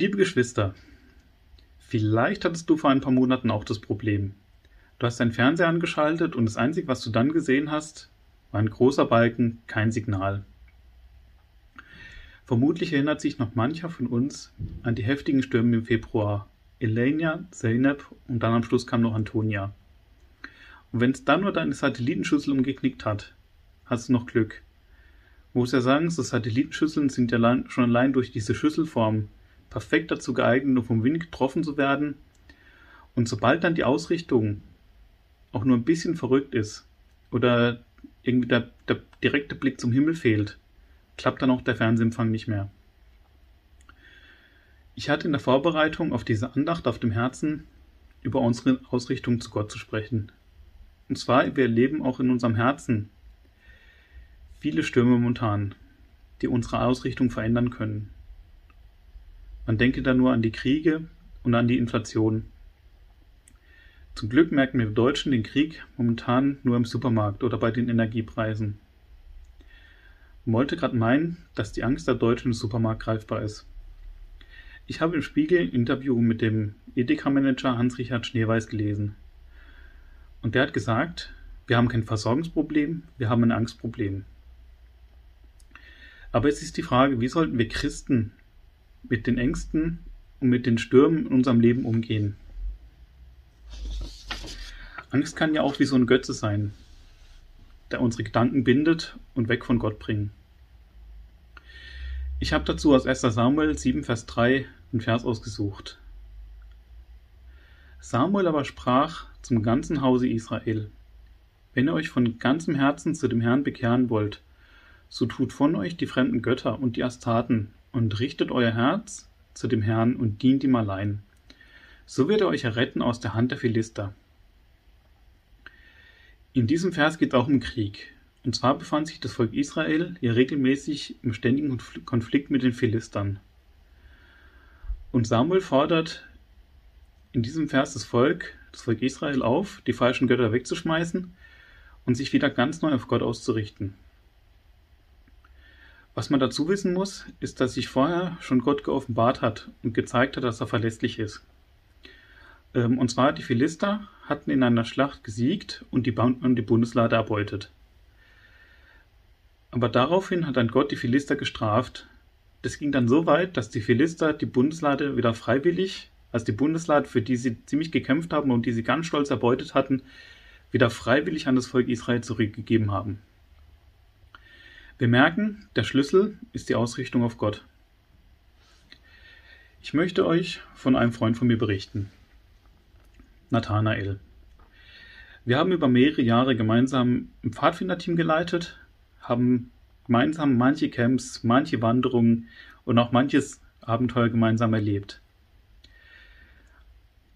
Liebe Geschwister, vielleicht hattest du vor ein paar Monaten auch das Problem. Du hast deinen Fernseher angeschaltet und das Einzige, was du dann gesehen hast, war ein großer Balken, kein Signal. Vermutlich erinnert sich noch mancher von uns an die heftigen Stürme im Februar. Elenia, Zeynep und dann am Schluss kam noch Antonia. Und wenn es dann nur deine Satellitenschüssel umgeknickt hat, hast du noch Glück. Man muss ja sagen, so Satellitenschüsseln sind ja schon allein durch diese Schüsselform perfekt dazu geeignet, um vom Wind getroffen zu werden. Und sobald dann die Ausrichtung auch nur ein bisschen verrückt ist oder irgendwie der, der direkte Blick zum Himmel fehlt, klappt dann auch der Fernsehempfang nicht mehr. Ich hatte in der Vorbereitung auf diese Andacht auf dem Herzen, über unsere Ausrichtung zu Gott zu sprechen. Und zwar, wir erleben auch in unserem Herzen viele Stürme momentan, die unsere Ausrichtung verändern können. Man denke da nur an die Kriege und an die Inflation. Zum Glück merken wir Deutschen den Krieg momentan nur im Supermarkt oder bei den Energiepreisen. Man wollte gerade meinen, dass die Angst der Deutschen im Supermarkt greifbar ist. Ich habe im Spiegel ein Interview mit dem Edeka-Manager Hans-Richard Schneeweiß gelesen. Und der hat gesagt, wir haben kein Versorgungsproblem, wir haben ein Angstproblem. Aber es ist die Frage, wie sollten wir Christen mit den Ängsten und mit den Stürmen in unserem Leben umgehen? Angst kann ja auch wie so ein Götze sein, der unsere Gedanken bindet und weg von Gott bringt. Ich habe dazu aus 1. Samuel 7, Vers 3 einen Vers ausgesucht. Samuel aber sprach zum ganzen Hause Israel, wenn ihr euch von ganzem Herzen zu dem Herrn bekehren wollt, so tut von euch die fremden Götter und die Astaten und richtet euer Herz zu dem Herrn und dient ihm allein. So wird er euch erretten aus der Hand der Philister. In diesem Vers geht es auch um Krieg. Und zwar befand sich das Volk Israel ja regelmäßig im ständigen Konflikt mit den Philistern. Und Samuel fordert in diesem Vers das Volk, das Volk Israel auf, die falschen Götter wegzuschmeißen und sich wieder ganz neu auf Gott auszurichten. Was man dazu wissen muss, ist, dass sich vorher schon Gott geoffenbart hat und gezeigt hat, dass er verlässlich ist. Ähm, und zwar die Philister hatten in einer Schlacht gesiegt und die, und die Bundeslade erbeutet. Aber daraufhin hat dann Gott die Philister gestraft. Das ging dann so weit, dass die Philister die Bundeslade wieder freiwillig, also die Bundeslade, für die sie ziemlich gekämpft haben und die sie ganz stolz erbeutet hatten, wieder freiwillig an das Volk Israel zurückgegeben haben. Wir merken, der Schlüssel ist die Ausrichtung auf Gott. Ich möchte euch von einem Freund von mir berichten. Nathanael. Wir haben über mehrere Jahre gemeinsam ein Pfadfinderteam geleitet, haben gemeinsam manche Camps, manche Wanderungen und auch manches Abenteuer gemeinsam erlebt.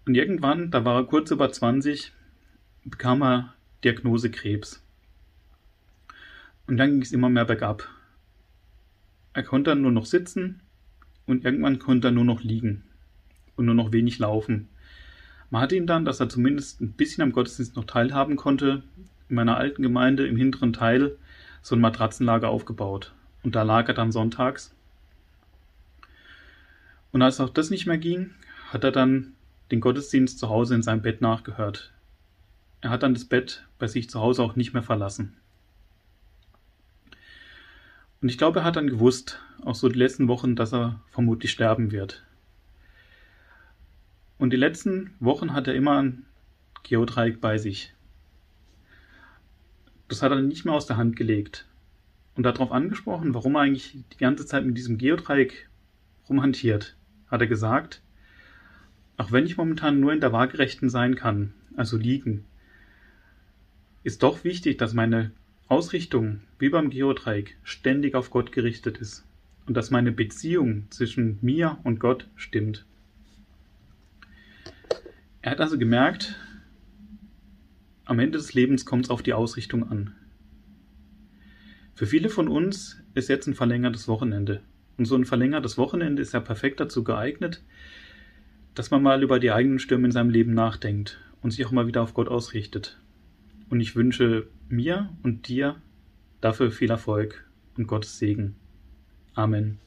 Und irgendwann, da war er kurz über 20, bekam er Diagnose Krebs. Und dann ging es immer mehr bergab. Er konnte dann nur noch sitzen und irgendwann konnte er nur noch liegen und nur noch wenig laufen. Man hatte ihn dann, dass er zumindest ein bisschen am Gottesdienst noch teilhaben konnte, in meiner alten Gemeinde im hinteren Teil so ein Matratzenlager aufgebaut. Und da lag er dann sonntags. Und als auch das nicht mehr ging, hat er dann den Gottesdienst zu Hause in seinem Bett nachgehört. Er hat dann das Bett bei sich zu Hause auch nicht mehr verlassen. Und ich glaube, er hat dann gewusst, auch so die letzten Wochen, dass er vermutlich sterben wird. Und die letzten Wochen hat er immer ein Geodreieck bei sich. Das hat er nicht mehr aus der Hand gelegt. Und darauf angesprochen, warum er eigentlich die ganze Zeit mit diesem Geodreieck rumhantiert, hat er gesagt, auch wenn ich momentan nur in der Waagerechten sein kann, also liegen, ist doch wichtig, dass meine Ausrichtung, wie beim Geodreieck, ständig auf Gott gerichtet ist und dass meine Beziehung zwischen mir und Gott stimmt. Er hat also gemerkt, am Ende des Lebens kommt es auf die Ausrichtung an. Für viele von uns ist jetzt ein verlängertes Wochenende. Und so ein verlängertes Wochenende ist ja perfekt dazu geeignet, dass man mal über die eigenen Stürme in seinem Leben nachdenkt und sich auch mal wieder auf Gott ausrichtet. Und ich wünsche mir und dir dafür viel Erfolg und Gottes Segen. Amen.